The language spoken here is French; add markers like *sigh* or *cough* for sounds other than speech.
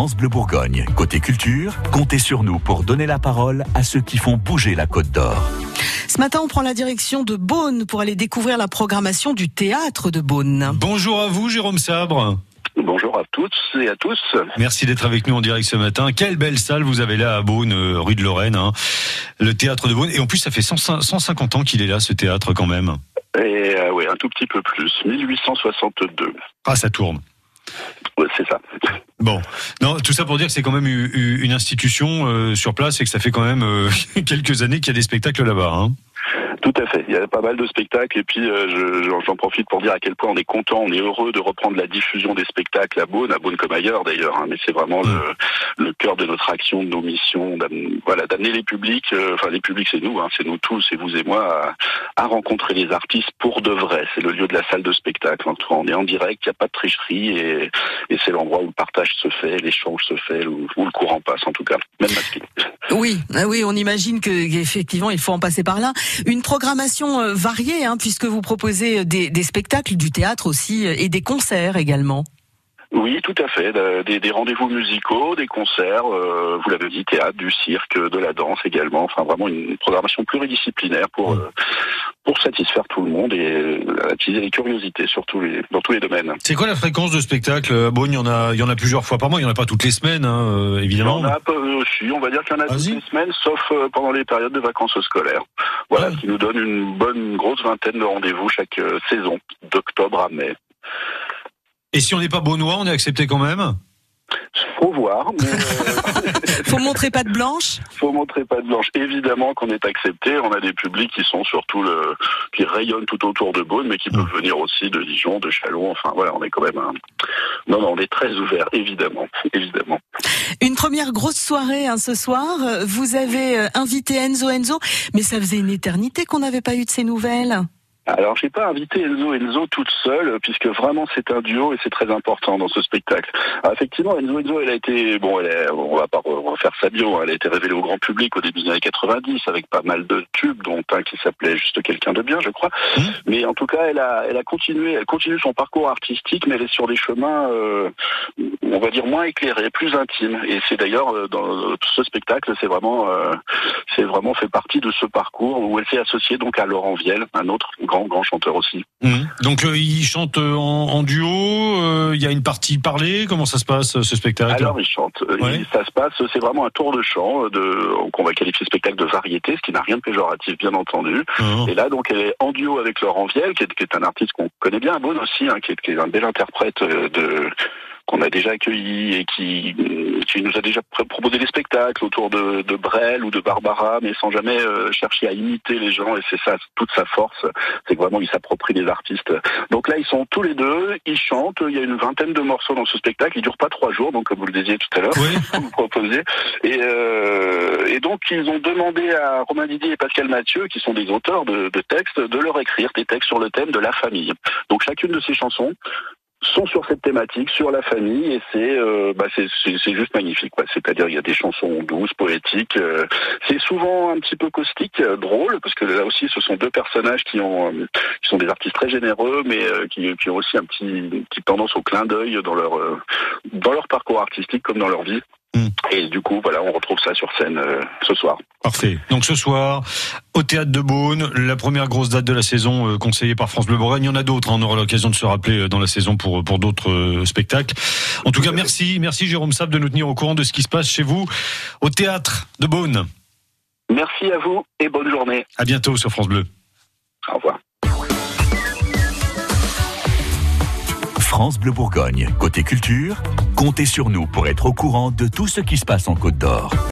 France Bleu Bourgogne. Côté culture, comptez sur nous pour donner la parole à ceux qui font bouger la Côte d'Or. Ce matin, on prend la direction de Beaune pour aller découvrir la programmation du théâtre de Beaune. Bonjour à vous, Jérôme Sabre. Bonjour à toutes et à tous. Merci d'être avec nous en direct ce matin. Quelle belle salle vous avez là à Beaune, euh, rue de Lorraine, hein. le théâtre de Beaune. Et en plus, ça fait 150 ans qu'il est là, ce théâtre quand même. Et euh, oui, un tout petit peu plus, 1862. Ah, ça tourne. Ouais, c'est ça. Bon, non, tout ça pour dire que c'est quand même une institution euh, sur place et que ça fait quand même euh, *laughs* quelques années qu'il y a des spectacles là-bas. Hein. Tout à fait. Il y a pas mal de spectacles et puis euh, j'en profite pour dire à quel point on est content, on est heureux de reprendre la diffusion des spectacles à Beaune, à Beaune comme ailleurs d'ailleurs. Hein, mais c'est vraiment le, le cœur de notre action, de nos missions, voilà, d'amener les publics, euh, enfin les publics c'est nous, hein, c'est nous tous, c'est vous et moi, à, à, rencontrer les artistes pour de vrai. C'est le lieu de la salle de spectacle. En on est en direct, il n'y a pas de tricherie et, et c'est l'endroit où le partage se fait, l'échange se fait, où, où, le courant passe en tout cas. Oui, ah oui, on imagine que effectivement il faut en passer par là. Une programmation euh, variée, hein, puisque vous proposez des, des, spectacles, du théâtre aussi et des concerts également. Oui, tout à fait. Des, des rendez-vous musicaux, des concerts, euh, vous l'avez dit, théâtre, du cirque, de la danse également. Enfin, vraiment une programmation pluridisciplinaire pour euh, pour satisfaire tout le monde et attiser les curiosités sur tous les, dans tous les domaines. C'est quoi la fréquence de spectacle Bon, il y en a, il y en a plusieurs fois par mois. Il y en a pas toutes les semaines, hein, évidemment. Il y en a aussi. On va dire qu'il y en a toutes les semaines, sauf pendant les périodes de vacances scolaires. Voilà, ah. ce qui nous donne une bonne grosse vingtaine de rendez-vous chaque saison, d'octobre à mai. Et si on n'est pas beaunois, on est accepté quand même faut voir. Mais euh... *laughs* faut montrer pas de blanche. Faut montrer pas de blanche. Évidemment qu'on est accepté. On a des publics qui sont surtout le, qui rayonnent tout autour de Beaune, mais qui peuvent venir aussi de Dijon, de Chalon. Enfin voilà, on est quand même. Un... Non, non, on est très ouvert, évidemment, évidemment. Une première grosse soirée hein, ce soir. Vous avez euh, invité Enzo Enzo, mais ça faisait une éternité qu'on n'avait pas eu de ces nouvelles. Alors, j'ai pas invité Enzo Enzo toute seule, puisque vraiment c'est un duo et c'est très important dans ce spectacle. Alors, effectivement, Enzo Enzo, elle a été, bon, elle est, on va pas refaire sa bio, hein, elle a été révélée au grand public au début des années 90 avec pas mal de tubes, dont un qui s'appelait Juste quelqu'un de bien, je crois. Mmh. Mais en tout cas, elle a, elle a continué, elle continue son parcours artistique, mais elle est sur des chemins, euh, on va dire moins éclairés, plus intimes. Et c'est d'ailleurs euh, dans ce spectacle, c'est vraiment, euh, c'est vraiment fait partie de ce parcours où elle s'est associée donc à Laurent Viel, un autre grand grand chanteur aussi. Mmh. Donc euh, il chante en, en duo, il euh, y a une partie parlée, comment ça se passe ce spectacle? Alors il chante, ouais. ça se passe, c'est vraiment un tour de chant, de, qu'on va qualifier spectacle de variété, ce qui n'a rien de péjoratif bien entendu. Mmh. Et là donc elle est en duo avec Laurent Viel, qui est, qui est un artiste qu'on connaît bien à Beaune aussi, hein, qui, est, qui est un bel interprète de qu'on a déjà accueilli et qui, qui nous a déjà proposé des spectacles autour de, de Brel ou de Barbara, mais sans jamais euh, chercher à imiter les gens. Et c'est ça, toute sa force, c'est que vraiment il s'approprie des artistes. Donc là, ils sont tous les deux, ils chantent. Il y a une vingtaine de morceaux dans ce spectacle. Il dure pas trois jours, donc comme vous le disiez tout à l'heure, oui. *laughs* vous proposez. Et, euh, et donc ils ont demandé à Romain Didier et Pascal Mathieu, qui sont des auteurs de, de textes, de leur écrire des textes sur le thème de la famille. Donc chacune de ces chansons sont sur cette thématique, sur la famille, et c'est euh, bah c'est juste magnifique. C'est-à-dire il y a des chansons douces, poétiques. Euh, c'est souvent un petit peu caustique, euh, drôle, parce que là aussi ce sont deux personnages qui ont qui sont des artistes très généreux, mais qui, qui, ont aussi un petit une petite tendance au clin d'œil dans leur dans leur parcours artistique comme dans leur vie. Mmh. Et du coup, voilà, on retrouve ça sur scène euh, ce soir. Parfait. Donc ce soir, au théâtre de Beaune, la première grosse date de la saison euh, conseillée par France Bleu Bourgogne. Il y en a d'autres. Hein. On aura l'occasion de se rappeler dans la saison pour pour d'autres euh, spectacles. En tout cas, merci, merci Jérôme Sab de nous tenir au courant de ce qui se passe chez vous au théâtre de Beaune. Merci à vous et bonne journée. À bientôt sur France Bleu. Au revoir. France Bleu Bourgogne. Côté culture, comptez sur nous pour être au courant de tout ce qui se passe en Côte d'Or.